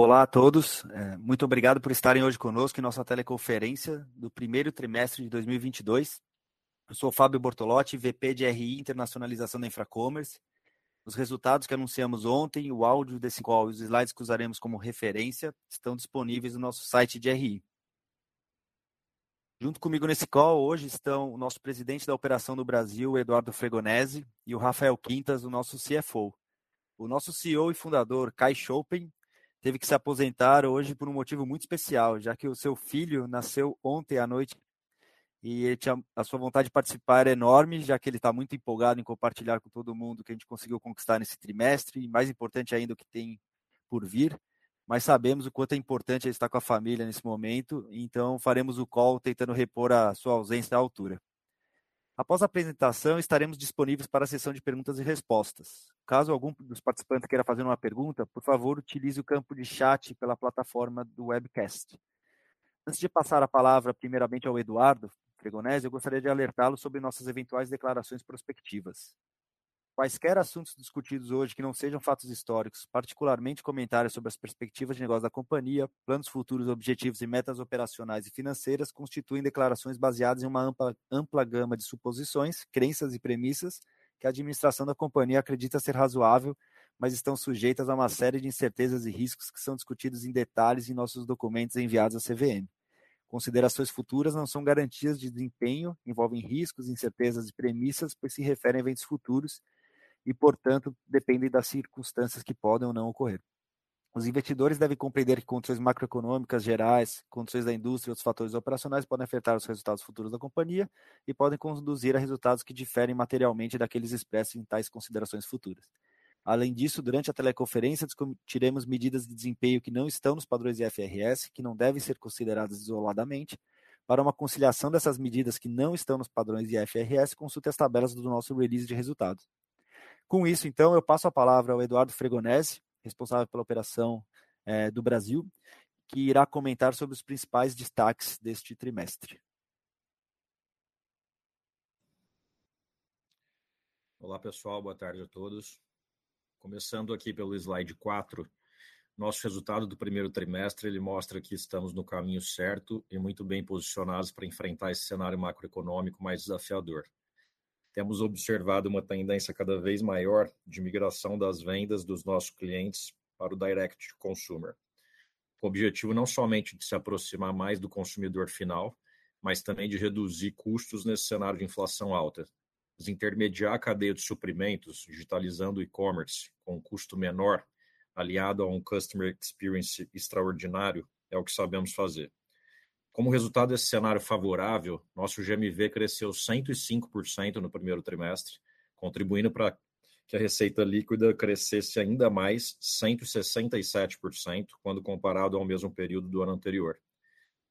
Olá a todos, muito obrigado por estarem hoje conosco em nossa teleconferência do primeiro trimestre de 2022. Eu sou Fábio Bortolotti, VP de RI Internacionalização da Infracommerce. Os resultados que anunciamos ontem, o áudio desse call e os slides que usaremos como referência estão disponíveis no nosso site de RI. Junto comigo nesse call hoje estão o nosso Presidente da Operação do Brasil, Eduardo Fregonese, e o Rafael Quintas, o nosso CFO. O nosso CEO e fundador, Kai Schoppen, teve que se aposentar hoje por um motivo muito especial, já que o seu filho nasceu ontem à noite e tinha, a sua vontade de participar era enorme, já que ele está muito empolgado em compartilhar com todo mundo o que a gente conseguiu conquistar nesse trimestre, e mais importante ainda o que tem por vir mas sabemos o quanto é importante ele estar com a família nesse momento, então faremos o call tentando repor a sua ausência à altura. Após a apresentação, estaremos disponíveis para a sessão de perguntas e respostas. Caso algum dos participantes queira fazer uma pergunta, por favor, utilize o campo de chat pela plataforma do webcast. Antes de passar a palavra primeiramente ao Eduardo Fregonese, eu gostaria de alertá-lo sobre nossas eventuais declarações prospectivas. Quaisquer assuntos discutidos hoje que não sejam fatos históricos, particularmente comentários sobre as perspectivas de negócio da companhia, planos futuros, objetivos e metas operacionais e financeiras, constituem declarações baseadas em uma ampla, ampla gama de suposições, crenças e premissas que a administração da companhia acredita ser razoável, mas estão sujeitas a uma série de incertezas e riscos que são discutidos em detalhes em nossos documentos enviados à CVM. Considerações futuras não são garantias de desempenho, envolvem riscos, incertezas e premissas, pois se referem a eventos futuros e, portanto, dependem das circunstâncias que podem ou não ocorrer. Os investidores devem compreender que condições macroeconômicas gerais, condições da indústria e outros fatores operacionais podem afetar os resultados futuros da companhia e podem conduzir a resultados que diferem materialmente daqueles expressos em tais considerações futuras. Além disso, durante a teleconferência, discutiremos medidas de desempenho que não estão nos padrões IFRS, que não devem ser consideradas isoladamente. Para uma conciliação dessas medidas que não estão nos padrões IFRS, consulte as tabelas do nosso release de resultados. Com isso, então, eu passo a palavra ao Eduardo Fregonese, responsável pela operação é, do Brasil, que irá comentar sobre os principais destaques deste trimestre. Olá, pessoal, boa tarde a todos. Começando aqui pelo slide 4, nosso resultado do primeiro trimestre ele mostra que estamos no caminho certo e muito bem posicionados para enfrentar esse cenário macroeconômico mais desafiador temos observado uma tendência cada vez maior de migração das vendas dos nossos clientes para o direct consumer. Com o objetivo não somente de se aproximar mais do consumidor final, mas também de reduzir custos nesse cenário de inflação alta. Desintermediar a cadeia de suprimentos, digitalizando o e-commerce com um custo menor, aliado a um customer experience extraordinário, é o que sabemos fazer. Como resultado desse cenário favorável, nosso GMV cresceu 105% no primeiro trimestre, contribuindo para que a receita líquida crescesse ainda mais 167% quando comparado ao mesmo período do ano anterior.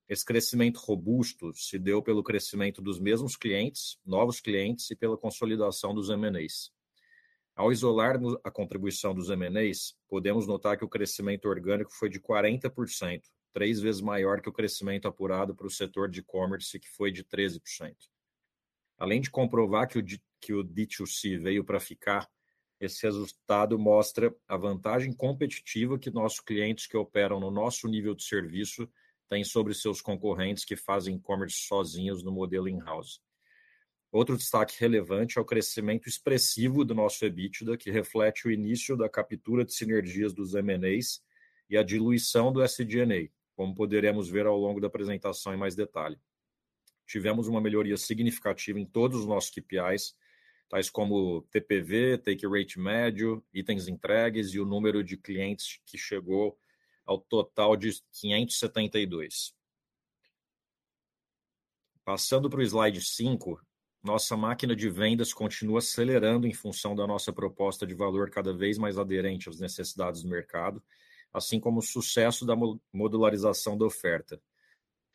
Esse crescimento robusto se deu pelo crescimento dos mesmos clientes, novos clientes e pela consolidação dos M&As. Ao isolarmos a contribuição dos M&As, podemos notar que o crescimento orgânico foi de 40%, três vezes maior que o crescimento apurado para o setor de e-commerce, que foi de 13%. Além de comprovar que o, que o D2C veio para ficar, esse resultado mostra a vantagem competitiva que nossos clientes que operam no nosso nível de serviço têm sobre seus concorrentes que fazem e-commerce sozinhos no modelo in-house. Outro destaque relevante é o crescimento expressivo do nosso EBITDA, que reflete o início da captura de sinergias dos M&As e a diluição do SG&A, como poderemos ver ao longo da apresentação em mais detalhe. Tivemos uma melhoria significativa em todos os nossos KPIs, tais como TPV, take rate médio, itens entregues e o número de clientes que chegou ao total de 572. Passando para o slide 5, nossa máquina de vendas continua acelerando em função da nossa proposta de valor cada vez mais aderente às necessidades do mercado assim como o sucesso da modularização da oferta.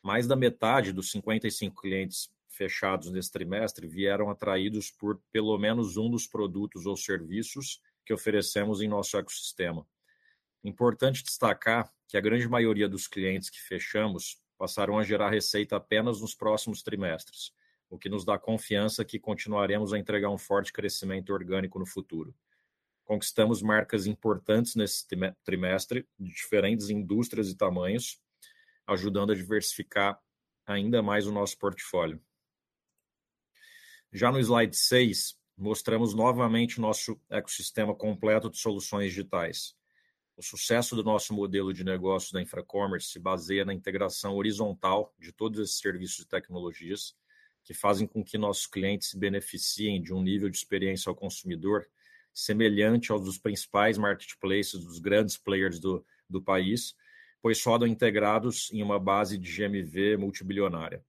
Mais da metade dos 55 clientes fechados nesse trimestre vieram atraídos por pelo menos um dos produtos ou serviços que oferecemos em nosso ecossistema. Importante destacar que a grande maioria dos clientes que fechamos passarão a gerar receita apenas nos próximos trimestres, o que nos dá confiança que continuaremos a entregar um forte crescimento orgânico no futuro. Conquistamos marcas importantes nesse trimestre, de diferentes indústrias e tamanhos, ajudando a diversificar ainda mais o nosso portfólio. Já no slide 6, mostramos novamente nosso ecossistema completo de soluções digitais. O sucesso do nosso modelo de negócio da Infracommerce se baseia na integração horizontal de todos esses serviços e tecnologias, que fazem com que nossos clientes se beneficiem de um nível de experiência ao consumidor semelhante aos dos principais marketplaces, dos grandes players do, do país, pois rodam integrados em uma base de GMV multibilionária.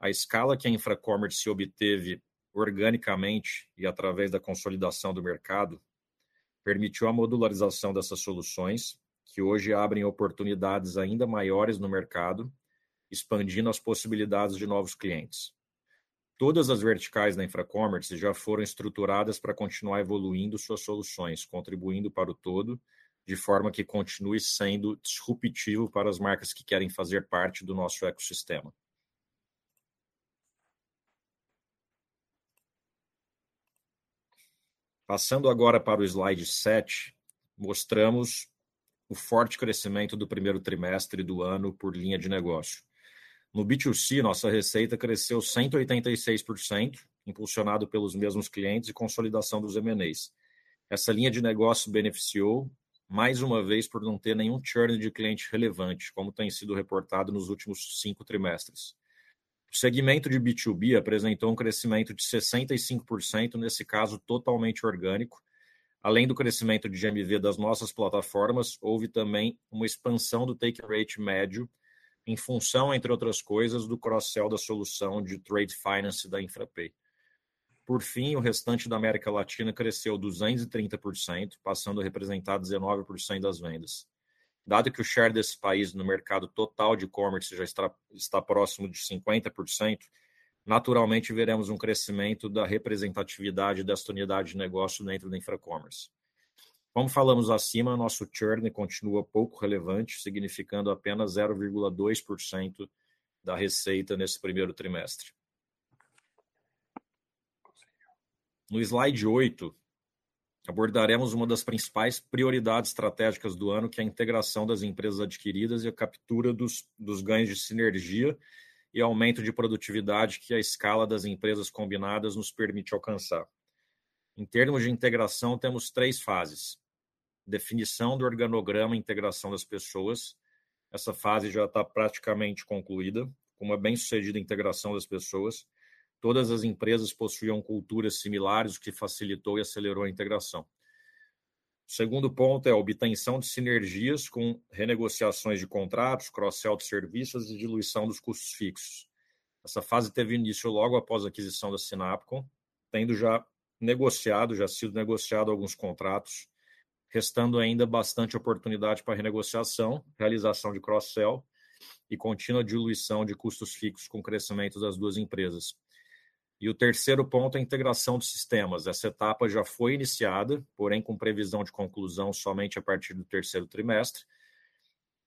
A escala que a Infracommerce obteve organicamente e através da consolidação do mercado permitiu a modularização dessas soluções, que hoje abrem oportunidades ainda maiores no mercado, expandindo as possibilidades de novos clientes. Todas as verticais da Infracommerce já foram estruturadas para continuar evoluindo suas soluções, contribuindo para o todo, de forma que continue sendo disruptivo para as marcas que querem fazer parte do nosso ecossistema. Passando agora para o slide 7, mostramos o forte crescimento do primeiro trimestre do ano por linha de negócio. No B2C, nossa receita cresceu 186%, impulsionado pelos mesmos clientes e consolidação dos M&As. Essa linha de negócio beneficiou, mais uma vez, por não ter nenhum churn de cliente relevante, como tem sido reportado nos últimos cinco trimestres. O segmento de B2B apresentou um crescimento de 65%, nesse caso totalmente orgânico. Além do crescimento de GMV das nossas plataformas, houve também uma expansão do take rate médio em função, entre outras coisas, do cross-sell da solução de trade finance da Infrapay. Por fim, o restante da América Latina cresceu 230%, passando a representar 19% das vendas. Dado que o share desse país no mercado total de e-commerce já está, está próximo de 50%, naturalmente veremos um crescimento da representatividade desta unidade de negócio dentro da Infracommerce. Como falamos acima, nosso churn continua pouco relevante, significando apenas 0,2% da receita nesse primeiro trimestre. No slide 8, abordaremos uma das principais prioridades estratégicas do ano, que é a integração das empresas adquiridas e a captura dos, dos ganhos de sinergia e aumento de produtividade que a escala das empresas combinadas nos permite alcançar. Em termos de integração, temos três fases definição do organograma e integração das pessoas. Essa fase já está praticamente concluída, com uma bem-sucedida integração das pessoas. Todas as empresas possuíam culturas similares, o que facilitou e acelerou a integração. O segundo ponto é a obtenção de sinergias com renegociações de contratos, cross-sell de serviços e diluição dos custos fixos. Essa fase teve início logo após a aquisição da Sinapcom, tendo já negociado, já sido negociado alguns contratos restando ainda bastante oportunidade para renegociação, realização de cross-sell e contínua diluição de custos fixos com o crescimento das duas empresas. E o terceiro ponto é a integração de sistemas. Essa etapa já foi iniciada, porém com previsão de conclusão somente a partir do terceiro trimestre.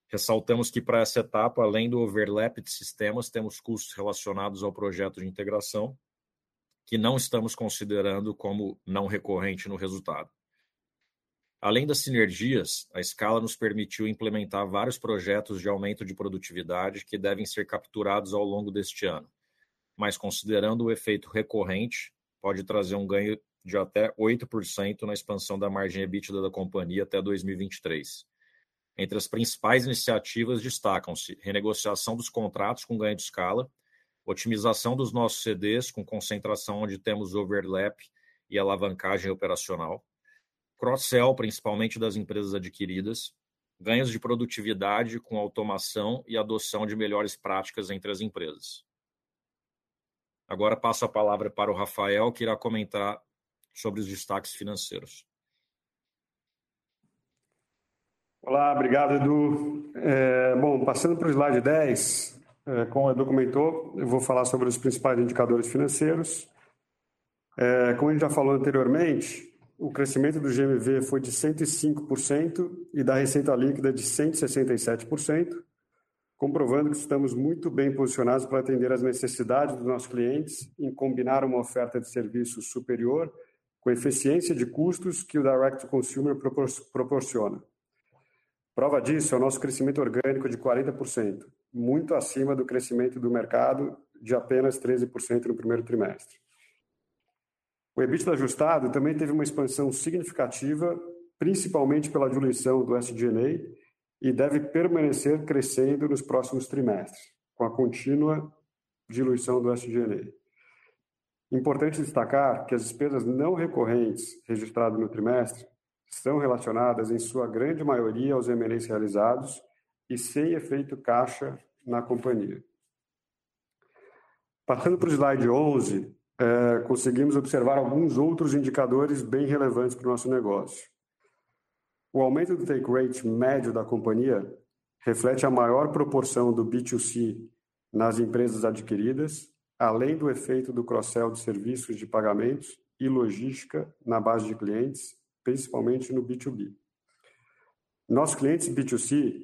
Ressaltamos que para essa etapa, além do overlap de sistemas, temos custos relacionados ao projeto de integração, que não estamos considerando como não recorrente no resultado. Além das sinergias, a escala nos permitiu implementar vários projetos de aumento de produtividade que devem ser capturados ao longo deste ano. Mas considerando o efeito recorrente, pode trazer um ganho de até 8% na expansão da margem EBITDA da companhia até 2023. Entre as principais iniciativas destacam-se renegociação dos contratos com ganho de escala, otimização dos nossos CDs com concentração onde temos overlap e alavancagem operacional, cross-sell, principalmente das empresas adquiridas, ganhos de produtividade com automação e adoção de melhores práticas entre as empresas. Agora passo a palavra para o Rafael, que irá comentar sobre os destaques financeiros. Olá, obrigado, Edu. É, bom, passando para o slide 10, é, como o Edu comentou, eu vou falar sobre os principais indicadores financeiros. É, como a gente já falou anteriormente, o crescimento do GMV foi de 105% e da receita líquida de 167%, comprovando que estamos muito bem posicionados para atender às necessidades dos nossos clientes em combinar uma oferta de serviços superior com eficiência de custos que o Direct Consumer proporciona. Prova disso é o nosso crescimento orgânico de 40%, muito acima do crescimento do mercado de apenas 13% no primeiro trimestre. O EBITDA ajustado também teve uma expansão significativa, principalmente pela diluição do SG&A, e deve permanecer crescendo nos próximos trimestres, com a contínua diluição do SG&A. Importante destacar que as despesas não recorrentes registradas no trimestre são relacionadas, em sua grande maioria, aos M&As realizados e sem efeito caixa na companhia. Passando para o slide 11, conseguimos observar alguns outros indicadores bem relevantes para o nosso negócio. O aumento do take rate médio da companhia reflete a maior proporção do B2C nas empresas adquiridas, além do efeito do cross-sell de serviços de pagamentos e logística na base de clientes, principalmente no B2B. Nossos clientes B2C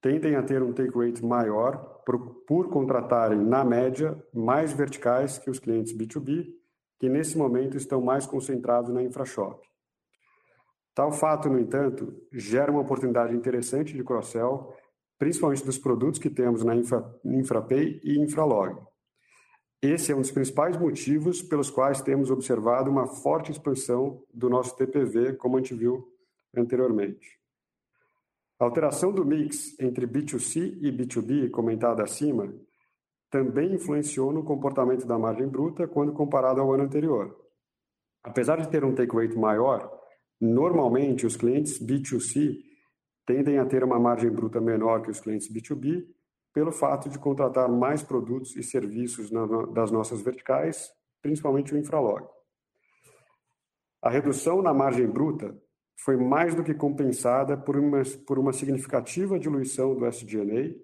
tendem a ter um take rate maior por contratarem, na média, mais verticais que os clientes B2B, que nesse momento estão mais concentrados na Infrashop. Tal fato, no entanto, gera uma oportunidade interessante de cross-sell, principalmente dos produtos que temos na Infrapay e Infralog. Esse é um dos principais motivos pelos quais temos observado uma forte expansão do nosso TPV, como a gente viu anteriormente. A alteração do mix entre B2C e B2B, comentada acima, também influenciou no comportamento da margem bruta quando comparado ao ano anterior. Apesar de ter um take rate maior, normalmente os clientes B2C tendem a ter uma margem bruta menor que os clientes B2B, pelo fato de contratar mais produtos e serviços das nossas verticais, principalmente o Infralog. A redução na margem bruta foi mais do que compensada por uma significativa diluição do SG&A,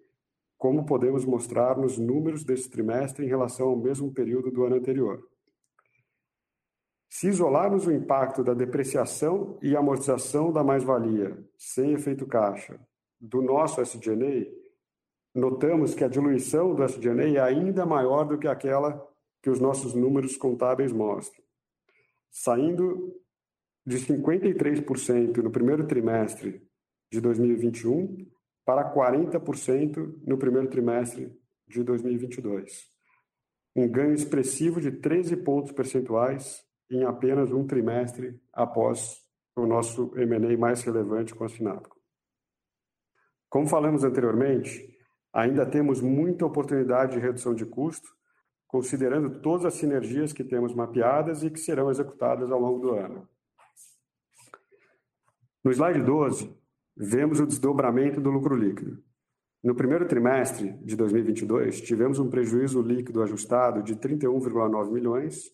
como podemos mostrar nos números desse trimestre em relação ao mesmo período do ano anterior. Se isolarmos o impacto da depreciação e amortização da mais-valia, sem efeito caixa, do nosso SG&A, notamos que a diluição do SG&A é ainda maior do que aquela que os nossos números contábeis mostram, saindo de 53% no primeiro trimestre de 2021 para 40% no primeiro trimestre de 2022. Um ganho expressivo de 13 pontos percentuais em apenas um trimestre após o nosso M&A mais relevante com a Finastra. Como falamos anteriormente, ainda temos muita oportunidade de redução de custo, considerando todas as sinergias que temos mapeadas e que serão executadas ao longo do ano. No slide 12, vemos o desdobramento do lucro líquido. No primeiro trimestre de 2022, tivemos um prejuízo líquido ajustado de 31.9 milhões,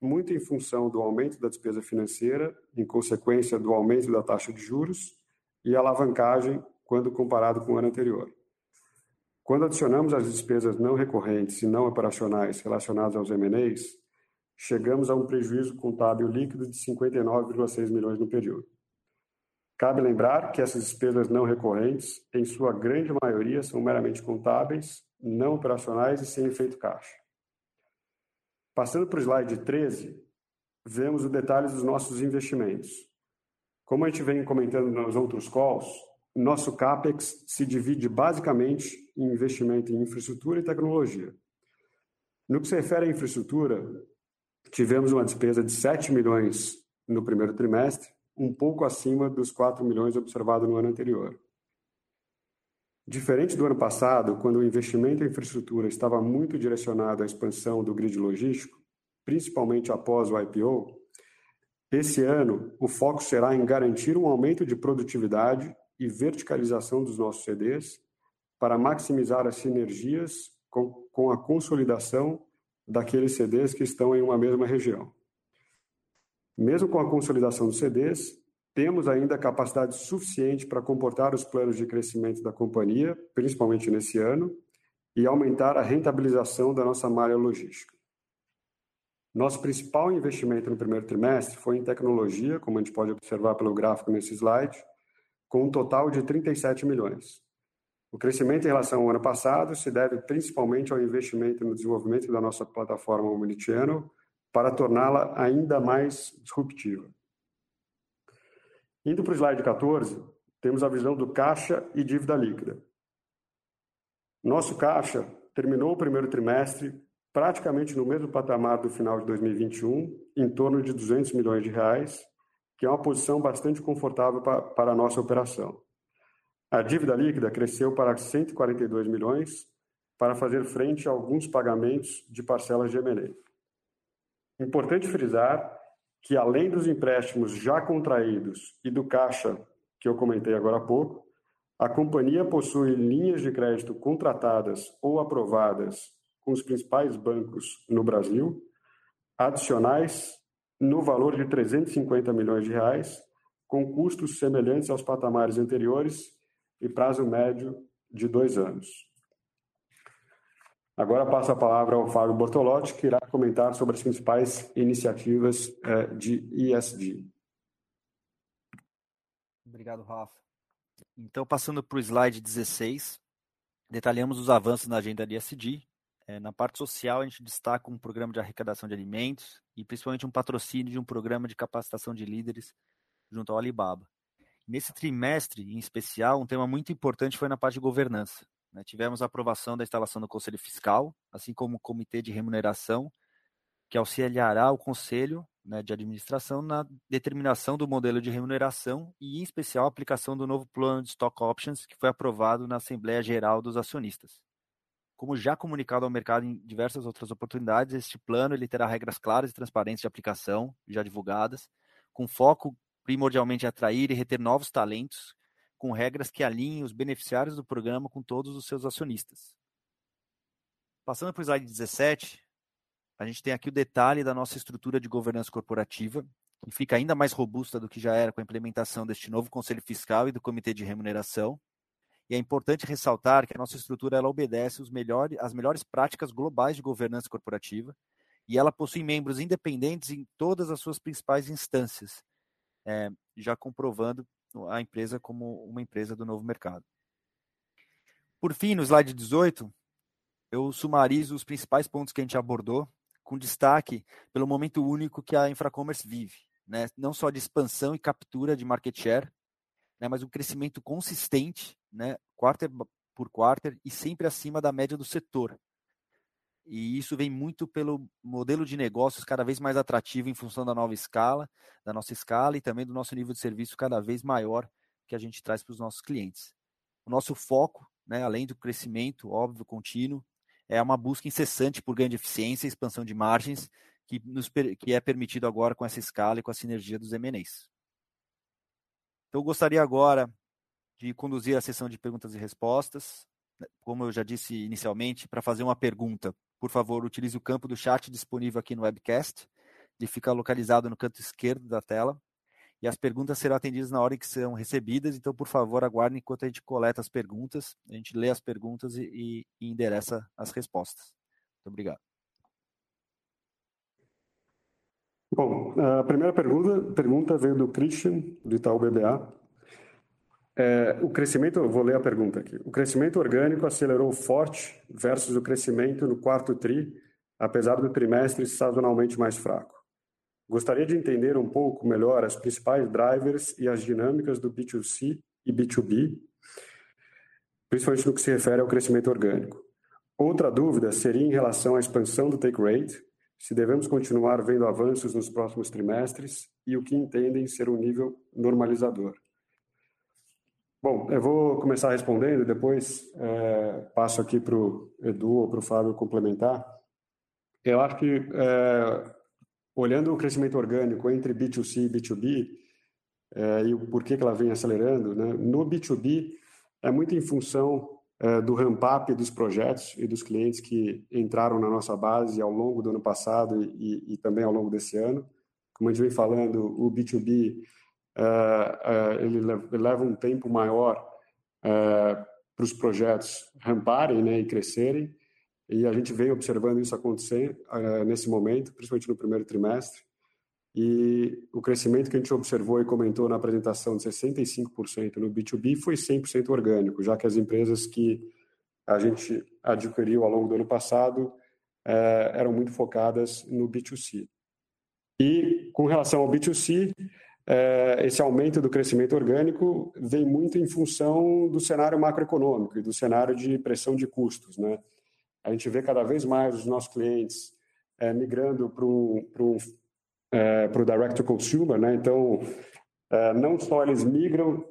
muito em função do aumento da despesa financeira, em consequência do aumento da taxa de juros e alavancagem quando comparado com o ano anterior. Quando adicionamos as despesas não recorrentes e não operacionais relacionadas aos M&As, chegamos a um prejuízo contábil líquido de 59.6 milhões no período. Cabe lembrar que essas despesas não recorrentes, em sua grande maioria, são meramente contábeis, não operacionais e sem efeito caixa. Passando pro slide 13, vemos os detalhes dos nossos investimentos. Como a gente vem comentando nos outros calls, nosso Capex se divide basicamente em investimento em infraestrutura e tecnologia. No que se refere à infraestrutura, tivemos uma despesa de 7 milhões no primeiro trimestre, um pouco acima dos 4 milhões observado no ano anterior. Diferente do ano passado, quando o investimento em infraestrutura estava muito direcionado à expansão do grid logístico, principalmente após o IPO, esse ano o foco será em garantir um aumento de produtividade e verticalização dos nossos CDs para maximizar as sinergias com a consolidação daqueles CDs que estão em uma mesma região. Mesmo com a consolidação dos CDs, temos ainda capacidade suficiente para comportar os planos de crescimento da companhia, principalmente nesse ano, e aumentar a rentabilização da nossa malha logística. Nosso principal investimento no primeiro trimestre foi em tecnologia, como a gente pode observar pelo gráfico nesse slide, com um total de 37 milhões. O crescimento em relação ao ano passado se deve principalmente ao investimento no desenvolvimento da nossa plataforma omnichannel, para torná-la ainda mais disruptiva. Indo para o slide 14, temos a visão do caixa e dívida líquida. Nosso caixa terminou o primeiro trimestre praticamente no mesmo patamar do final de 2021, em torno de 200 milhões de reais, que é uma posição bastante confortável para a nossa operação. A dívida líquida cresceu para 142 milhões para fazer frente a alguns pagamentos de parcelas de M&A. Importante frisar que além dos empréstimos já contraídos e do caixa que eu comentei agora há pouco, a companhia possui linhas de crédito contratadas ou aprovadas com os principais bancos no Brasil, adicionais no valor de 350 milhões de reais, com custos semelhantes aos patamares anteriores e prazo médio de dois anos. Agora passo a palavra ao Fábio Bortolotti, que irá comentar sobre as principais iniciativas de ESG. Obrigado, Rafa. Então, passando pro slide 16, detalhamos os avanços na agenda de ESG. Na parte social, a gente destaca um programa de arrecadação de alimentos e principalmente um patrocínio de um programa de capacitação de líderes junto ao Alibaba. Nesse trimestre, em especial, um tema muito importante foi na parte de governança. Tivemos a aprovação da instalação do conselho fiscal, assim como o comitê de remuneração, que auxiliará o conselho de administração na determinação do modelo de remuneração e, em especial, a aplicação do novo plano de stock options, que foi aprovado na assembleia geral dos acionistas. Como já comunicado ao mercado em diversas outras oportunidades, este plano ele terá regras claras e transparentes de aplicação, já divulgadas, com foco primordialmente em atrair e reter novos talentos, com regras que alinhem os beneficiários do programa com todos os seus acionistas. Passando pro slide 17, a gente tem aqui o detalhe da nossa estrutura de governança corporativa, que fica ainda mais robusta do que já era com a implementação deste novo conselho fiscal e do comitê de remuneração. É importante ressaltar que a nossa estrutura ela obedece às melhores práticas globais de governança corporativa e ela possui membros independentes em todas as suas principais instâncias, já comprovando a empresa como uma empresa do novo mercado. Por fim, no slide 18, eu sumarizo os principais pontos que a gente abordou, com destaque pelo momento único que a Infracommerce vive, não só de expansão e captura de market share, mas um crescimento consistente, quarter por quarter e sempre acima da média do setor. Isso vem muito pelo modelo de negócios cada vez mais atrativo em função da nova escala, da nossa escala e também do nosso nível de serviço cada vez maior que a gente traz pros nossos clientes. O nosso foco, além do crescimento óbvio contínuo, é uma busca incessante por ganho de eficiência e expansão de margens, que é permitido agora com essa escala e com a sinergia dos M&As. Eu gostaria agora de conduzir a sessão de perguntas e respostas. Como eu já disse inicialmente, pra fazer uma pergunta, por favor, utilize o campo do chat disponível aqui no webcast. Ele fica localizado no canto esquerdo da tela e as perguntas serão atendidas na ordem que são recebidas. Então, por favor, aguardem enquanto a gente coleta as perguntas. A gente lê as perguntas e endereça as respostas. Muito obrigado. Bom, a primeira pergunta veio do Christian, do Itaú BBA. Eu vou ler a pergunta aqui. O crescimento orgânico acelerou forte versus o crescimento no quarto tri, apesar do trimestre sazonalmente mais fraco. Gostaria de entender um pouco melhor as principais drivers e as dinâmicas do B2C e B2B, principalmente no que se refere ao crescimento orgânico. Outra dúvida seria em relação à expansão do take rate, se devemos continuar vendo avanços nos próximos trimestres e o que entendem ser um nível normalizador. Bom, eu vou começar respondendo e depois passo aqui pro Edu ou pro Fábio complementar. Eu acho que, olhando o crescimento orgânico entre B2C e B2B, e o porquê que ela vem acelerando, né? No B2B, é muito em função do ramp up dos projetos e dos clientes que entraram na nossa base ao longo do ano passado e também ao longo desse ano. Como a gente vem falando, o B2B, ele leva um tempo maior pros projetos ramparem, né, e crescerem, e a gente vem observando isso acontecer nesse momento, principalmente no primeiro trimestre. O crescimento que a gente observou e comentou na apresentação de 65% no B2B foi 100% orgânico, já que as empresas que a gente adquiriu ao longo do ano passado eram muito focadas no B2C. E com relação ao B2C, esse aumento do crescimento orgânico vem muito em função do cenário macroeconômico e do cenário de pressão de custos, né? A gente vê cada vez mais os nossos clientes migrando para o direct to consumer, né? Então, não só eles migram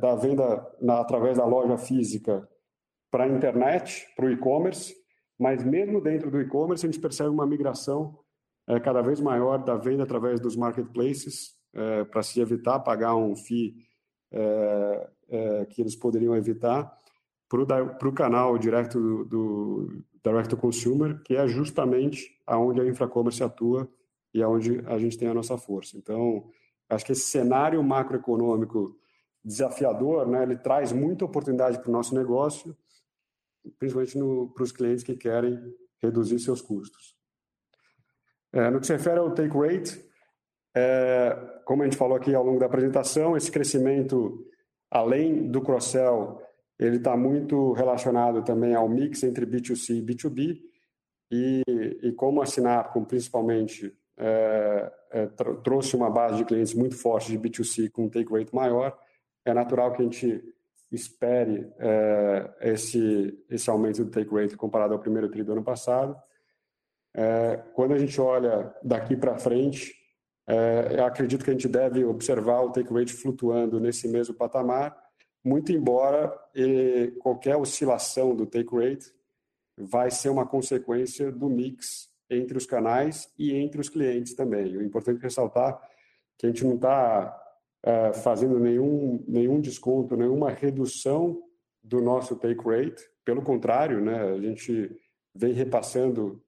da venda através da loja física para a internet, para o e-commerce, mas mesmo dentro do e-commerce, a gente percebe uma migração cada vez maior da venda através dos marketplaces, para se evitar pagar um fee que eles poderiam evitar, para o canal direto do direct to consumer, que é justamente aonde a Infracommerce atua e aonde a gente tem a nossa força. Então, acho que esse cenário macroeconômico desafiador, né, ele traz muita oportunidade para o nosso negócio, principalmente para os clientes que querem reduzir seus custos. No que se refere ao take rate, como a gente falou aqui ao longo da apresentação, esse crescimento, além do cross-sell, ele está muito relacionado também ao mix entre B2C e B2B, e como a Sinapcom, principalmente, trouxe uma base de clientes muito forte de B2C com take rate maior, é natural que a gente espere esse aumento do take rate comparado ao primeiro trimestre do ano passado. Quando a gente olha daqui para frente, eu acredito que a gente deve observar o take rate flutuando nesse mesmo patamar, muito embora qualquer oscilação do take rate vai ser uma consequência do mix entre os canais e entre os clientes também. O importante é ressaltar que a gente não está fazendo nenhum desconto, nenhuma redução do nosso take rate, pelo contrário, né, a gente vem repassando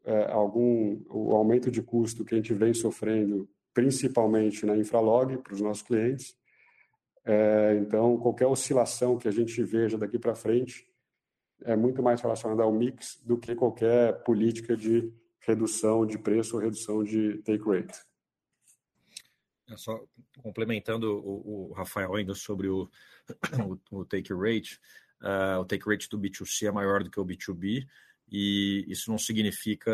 o aumento de custo que a gente vem sofrendo, principalmente na Infralog, para os nossos clientes. Então, qualquer oscilação que a gente veja daqui para frente é muito mais relacionada ao mix do que qualquer política de redução de preço ou redução de take rate. Só complementando o Rafael ainda sobre o take rate, o take rate do B2C é maior do que o B2B, e isso não significa,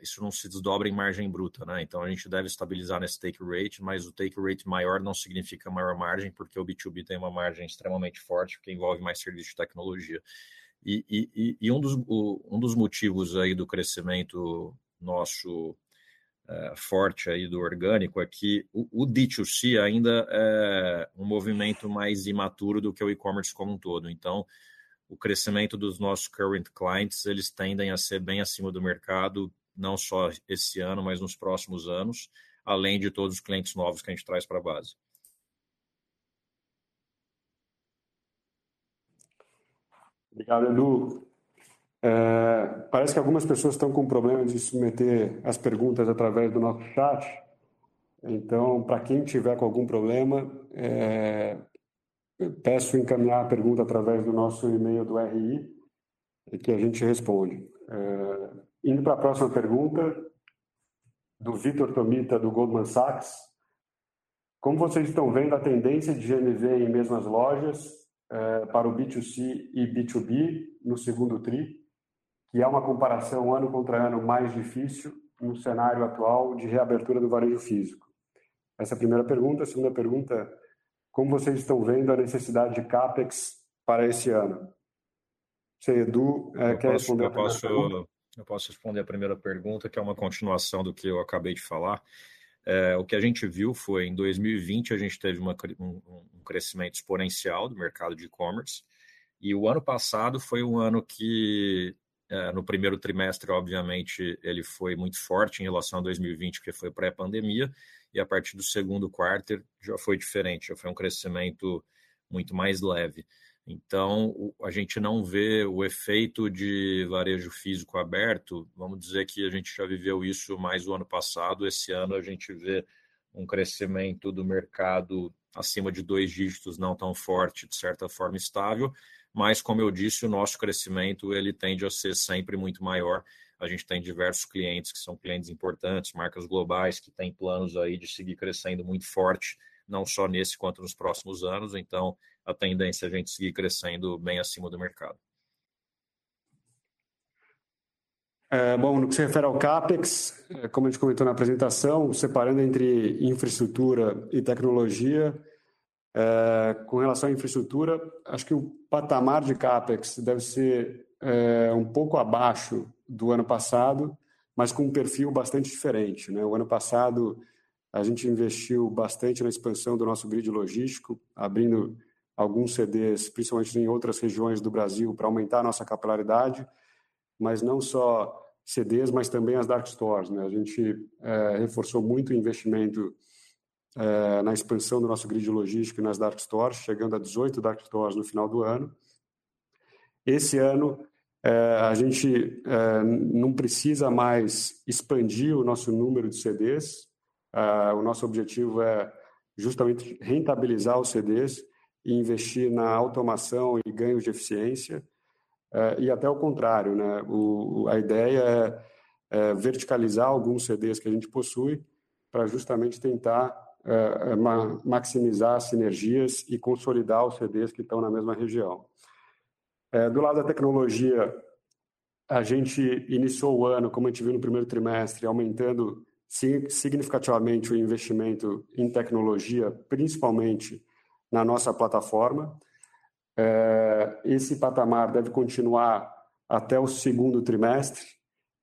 isso não se desdobra em margem bruta, né? Então, a gente deve estabilizar nesse take rate, mas o take rate maior não significa maior margem, porque o B2B tem uma margem extremamente forte, porque envolve mais serviço de tecnologia. E um dos motivos aí do crescimento nosso forte aí do orgânico é que o D2C ainda é um movimento mais imaturo do que o e-commerce como um todo. Então, o crescimento dos nossos current clients, eles tendem a ser bem acima do mercado, não só esse ano, mas nos próximos anos, além de todos os clientes novos que a gente traz para a base. Obrigado, Edu. Parece que algumas pessoas estão com problema de submeter as perguntas através do nosso chat. Então, para quem tiver com algum problema, peço encaminhar a pergunta através do nosso e-mail do RI, que a gente responde. Indo para a próxima pergunta, do Vitor Tomita, do Goldman Sachs: como vocês estão vendo a tendência de GMV em mesmas lojas para o B2C e B2B no segundo trimestre, que é uma comparação ano contra ano mais difícil no cenário atual de reabertura do varejo físico? Essa é a primeira pergunta. A segunda pergunta: como vocês estão vendo a necessidade de CAPEX para esse ano? Você, Edu, quer responder a primeira pergunta? Eu posso responder a primeira pergunta, que é uma continuação do que eu acabei de falar. O que a gente viu foi, em 2020, a gente teve um crescimento exponencial do mercado de e-commerce, e o ano passado foi um ano que, no primeiro trimestre, obviamente, ele foi muito forte em relação a 2020, porque foi pré-pandemia, e a partir do segundo quarto já foi diferente, já foi um crescimento muito mais leve. Então, a gente não vê o efeito de varejo físico aberto, vamos dizer que a gente já viveu isso mais o ano passado, esse ano a gente vê um crescimento do mercado acima de dois dígitos, não tão forte, de certa forma estável, mas, como eu disse, o nosso crescimento ele tende a ser sempre muito maior. A gente tem diversos clientes que são clientes importantes, marcas globais, que têm planos aí de seguir crescendo muito forte, não só nesse quanto nos próximos anos. Então, a tendência é a gente seguir crescendo bem acima do mercado. É, bom, no que se refere ao CAPEX, é, como a gente comentou na apresentação, separando entre infraestrutura e tecnologia, é, com relação à infraestrutura, acho que o patamar de CAPEX deve ser é, um pouco abaixo do ano passado, mas com um perfil bastante diferente. Né? O ano passado, a gente investiu bastante na expansão do nosso grid logístico, abrindo alguns CDs, principalmente em outras regiões do Brasil, para aumentar a nossa capilaridade, mas não só CDs, mas também as dark stores. Né? A gente é, reforçou muito o investimento é, na expansão do nosso grid logístico nas dark stores, chegando a 18 dark stores no final do ano. Esse ano, é, a gente é, não precisa mais expandir o nosso número de CDs. É, o nosso objetivo é justamente rentabilizar os CDs e investir na automação e ganhos de eficiência. É, e até o contrário, né? O, a ideia é, é verticalizar alguns CDs que a gente possui para justamente tentar é, maximizar sinergias e consolidar os CDs que estão na mesma região. É, do lado da tecnologia, a gente iniciou o ano, como a gente viu no primeiro trimestre, aumentando significativamente o investimento em tecnologia, principalmente na nossa plataforma. É, esse patamar deve continuar até o segundo trimestre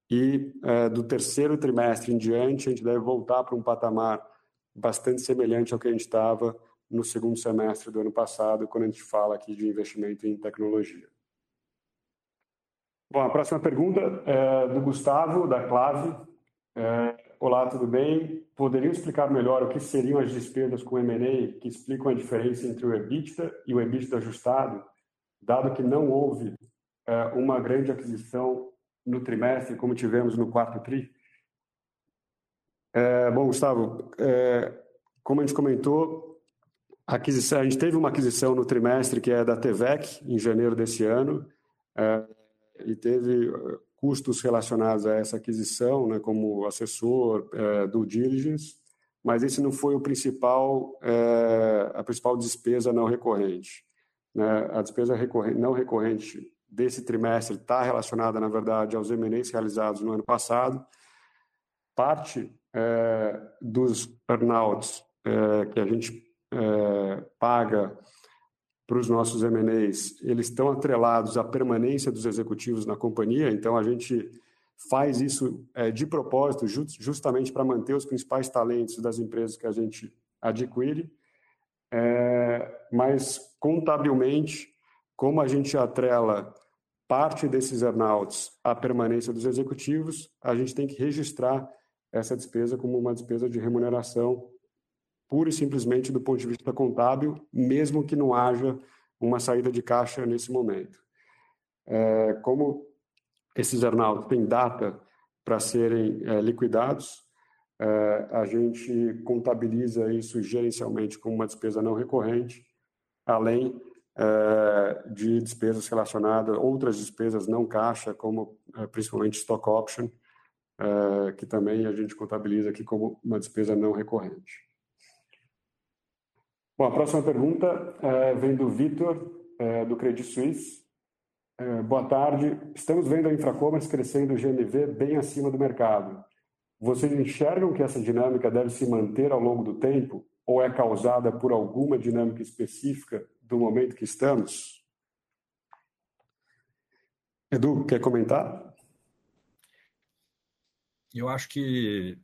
e é, do terceiro trimestre em diante a gente deve voltar para um patamar bastante semelhante ao que a gente estava no segundo semestre do ano passado, quando a gente fala aqui de investimento em tecnologia. Bom, a próxima pergunta é do Gustavo, da Clave. É, Olá, tudo bem? Poderiam explicar melhor o que seriam as despesas com M&A que explicam a diferença entre o EBITDA e o EBITDA ajustado, dado que não houve é, uma grande aquisição no trimestre, como tivemos no quarto TRI? É, bom, Gustavo, é, como a gente comentou, a, aquisição, a gente teve uma aquisição no trimestre que é da TVEC, em janeiro desse ano, e teve uh, custos relacionados a essa aquisição, né, como assessor, é, due diligence, mas esse não foi o principal, é, a principal despesa não recorrente. Né? A despesa recorrente, não recorrente desse trimestre está relacionada, na verdade, aos M&As realizados no ano passado. Parte é, dos earnouts que a gente paga para os nossos M&As, eles estão atrelados à permanência dos executivos na companhia, então a gente faz isso é, de propósito, justamente para manter os principais talentos das empresas que a gente adquire, é, mas contabilmente, como a gente atrela parte desses earnouts à permanência dos executivos, a gente tem que registrar essa despesa como uma despesa de remuneração pura e simplesmente do ponto de vista contábil, mesmo que não haja uma saída de caixa nesse momento. É, como esses earnouts têm data para serem é, liquidados, é, a gente contabiliza isso gerencialmente como uma despesa não recorrente, além é, de despesas relacionadas, outras despesas não caixa, como é, principalmente stock option, é, que também a gente contabiliza aqui como uma despesa não recorrente. Bom, a próxima pergunta é, vem do Vitor, é, do Credit Suisse. É, boa tarde. Estamos vendo a Infracommerce crescendo o GMV bem acima do mercado. Vocês enxergam que essa dinâmica deve se manter ao longo do tempo ou é causada por alguma dinâmica específica do momento que estamos? Edu, quer comentar? Eu acho que,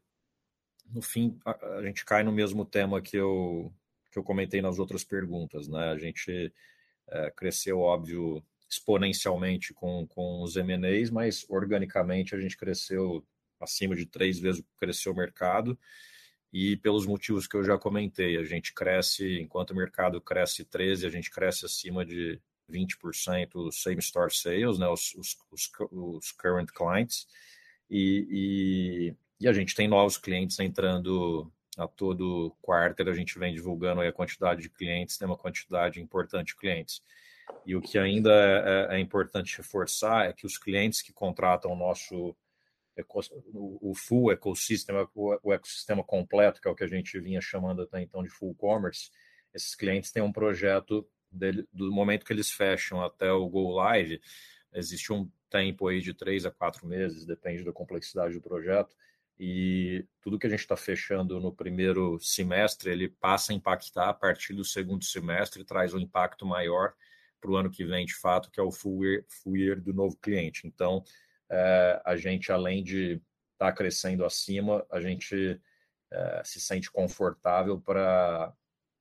no fim, a, gente cai no mesmo tema que eu que eu comentei nas outras perguntas. Né? A gente é, cresceu, óbvio, exponencialmente com, com os M&As, mas organicamente a gente cresceu acima de três vezes cresceu o mercado e pelos motivos que eu já comentei, a gente cresce, enquanto o mercado cresce 13, a gente cresce acima de 20% same-store sales, né, os, os, os, os current clients, e, e, e, a gente tem novos clientes entrando a todo quarter a gente vem divulgando a quantidade de clientes, tem uma quantidade importante de clientes. E o que ainda é, é, é importante reforçar é que os clientes que contratam o nosso o full ecossistema, o ecossistema completo, que é o que a gente vinha chamando até então de full commerce, esses clientes têm um projeto dele, do momento que eles fecham até o go live, existe um tempo aí de três a quatro meses, depende da complexidade do projeto, e tudo que a gente está fechando no primeiro semestre, ele passa a impactar a partir do segundo semestre, traz um impacto maior para o ano que vem, de fato, que é o full year, full year do novo cliente. Então, é, a gente, além de estar tá crescendo acima, a gente é, se sente confortável para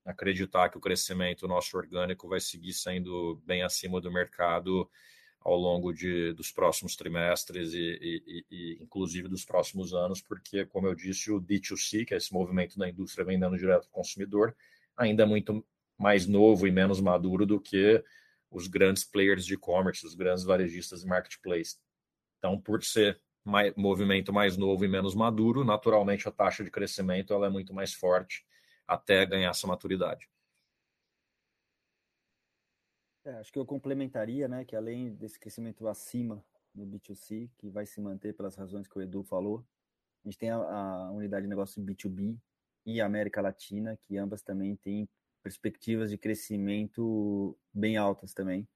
acreditar que o crescimento nosso orgânico vai seguir sendo bem acima do mercado ao longo de, dos próximos trimestres e, e, e, inclusive dos próximos anos, porque, como eu disse, o D2C, que é esse movimento da indústria vendendo direto ao consumidor, ainda é muito mais novo e menos maduro do que os grandes players de e-commerce, os grandes varejistas de marketplace. Então, por ser mais, movimento mais novo e menos maduro, naturalmente a taxa de crescimento ela é muito mais forte até ganhar essa maturidade. É, acho que eu complementaria, né, que além desse crescimento acima no B2C, que vai se manter pelas razões que o Edu falou, a gente tem a, a unidade de negócio B2B e América Latina, que ambas também têm perspectivas de crescimento bem altas também.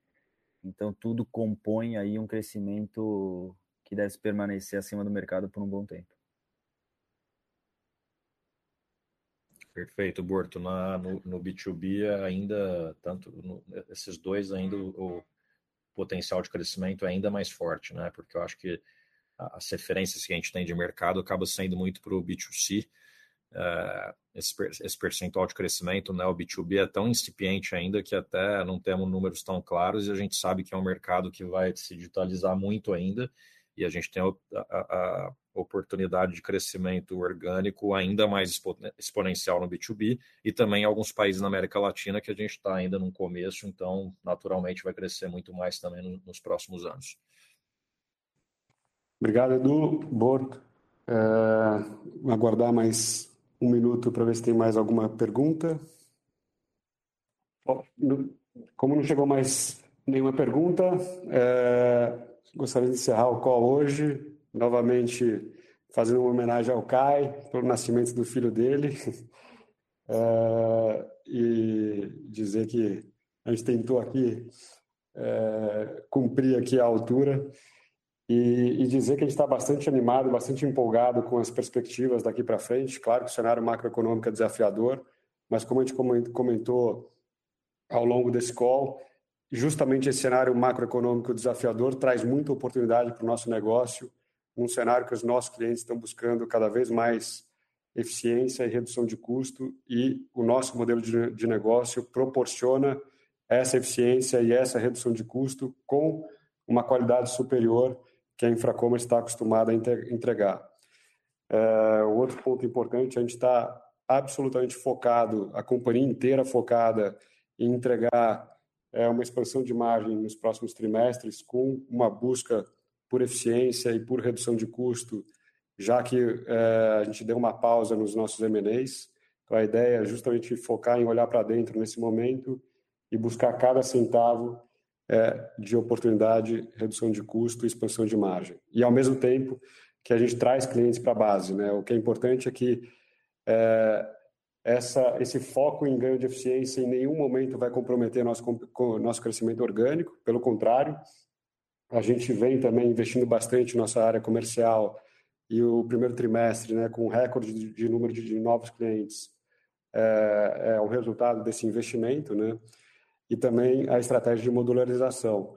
Então tudo compõe aí um crescimento que deve permanecer acima do mercado por um bom tempo. Perfeito, Borto. Na, no, no B2B ainda, tanto no, esses dois ainda o, o, potencial de crescimento é ainda mais forte, né? Porque eu acho que as referências que a gente tem de mercado acaba sendo muito para o B2C. Uh, esse, esse, percentual de crescimento, né? O B2B é tão incipiente ainda que até não temos números tão claros e a gente sabe que é um mercado que vai se digitalizar muito ainda e a gente tem a, a, a oportunidade de crescimento orgânico ainda mais exponencial no B2B e também alguns países na América Latina que a gente está ainda no começo, então naturalmente vai crescer muito mais também no, nos próximos anos. Obrigado, Edu. Borto. É, aguardar mais um minuto para ver se tem mais alguma pergunta. Como não chegou mais nenhuma pergunta, é, gostaria de encerrar o call hoje, novamente fazendo uma homenagem ao Kai pelo nascimento do filho dele é, e dizer que a gente tentou aqui é, cumprir aqui a altura e, e, dizer que a gente está bastante animado, bastante empolgado com as perspectivas daqui para frente. Claro que o cenário macroeconômico é desafiador, mas como a gente comentou ao longo desse call, justamente esse cenário macroeconômico desafiador traz muita oportunidade para o nosso negócio, num cenário que os nossos clientes estão buscando cada vez mais eficiência e redução de custo, e o nosso modelo de, de negócio proporciona essa eficiência e essa redução de custo com uma qualidade superior que a Infracommerce está acostumada a entregar. É, outro ponto importante, a gente está absolutamente focado, a companhia inteira focada em entregar é, uma expansão de margem nos próximos trimestres, com uma busca por eficiência e por redução de custo, já que é, a gente deu uma pausa nos nossos M&As. Então, a ideia é justamente focar em olhar para dentro nesse momento e buscar cada centavo é, de oportunidade, redução de custo e expansão de margem. E, ao mesmo tempo, que a gente traz clientes para a base. Né? O que é importante é que é, essa, esse foco em ganho de eficiência em nenhum momento vai comprometer nosso, nosso crescimento orgânico, pelo contrário, a gente vem também investindo bastante nossa área comercial e o primeiro trimestre, né, com recorde de, de número de, de, novos clientes, é, é, o resultado desse investimento, né, e também a estratégia de modularização.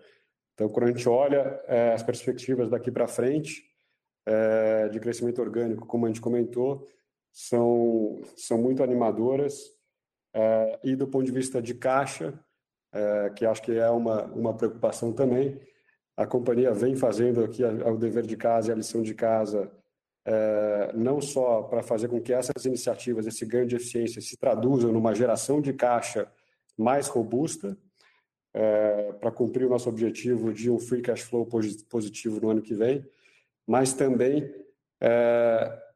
Então, quando a gente olha é, as perspectivas daqui para frente, é, de crescimento orgânico, como a gente comentou, são, são muito animadoras é, e do ponto de vista de caixa, é, que acho que é uma, uma preocupação também, a companhia vem fazendo aqui o dever de casa e a lição de casa, é, não só para fazer com que essas iniciativas, esse ganho de eficiência se traduzam numa geração de caixa mais robusta, é, para cumprir o nosso objetivo de um free cash flow positivo no ano que vem, mas também é,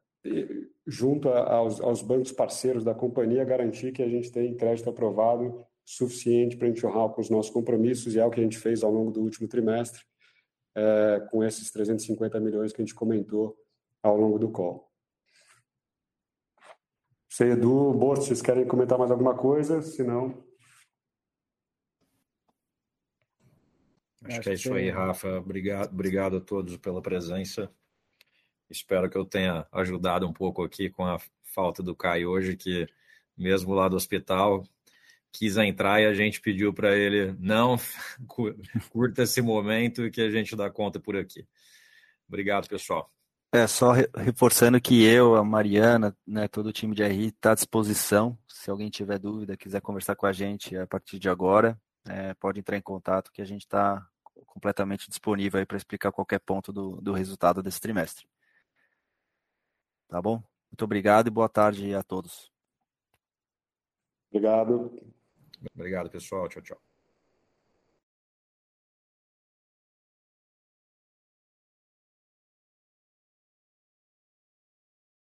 junto aos, aos, bancos parceiros da companhia, garantir que a gente tem crédito aprovado suficiente para a gente honrar com os nossos compromissos, e é o que a gente fez ao longo do último trimestre, é, com esses 350 milhões que a gente comentou ao longo do call. Sei, Edu, Borto, vocês querem comentar mais alguma coisa? Se não... Acho, que é isso aí, Rafa. Obrigado, obrigado a todos pela presença. Espero que eu tenha ajudado um pouco aqui com a falta do Caio hoje, que mesmo lá do hospital quis entrar e a gente pediu para ele não curta esse momento e que a gente dá conta por aqui. Obrigado, pessoal. É, só reforçando que eu, a Mariana, né, todo o time de RI está à disposição. Se alguém tiver dúvida, quiser conversar com a gente a partir de agora, é, pode entrar em contato que a gente está completamente disponível para explicar qualquer ponto do, do resultado desse trimestre. Tá bom? Muito obrigado e boa tarde a todos. Obrigado. Obrigado, pessoal. Tchau, tchau.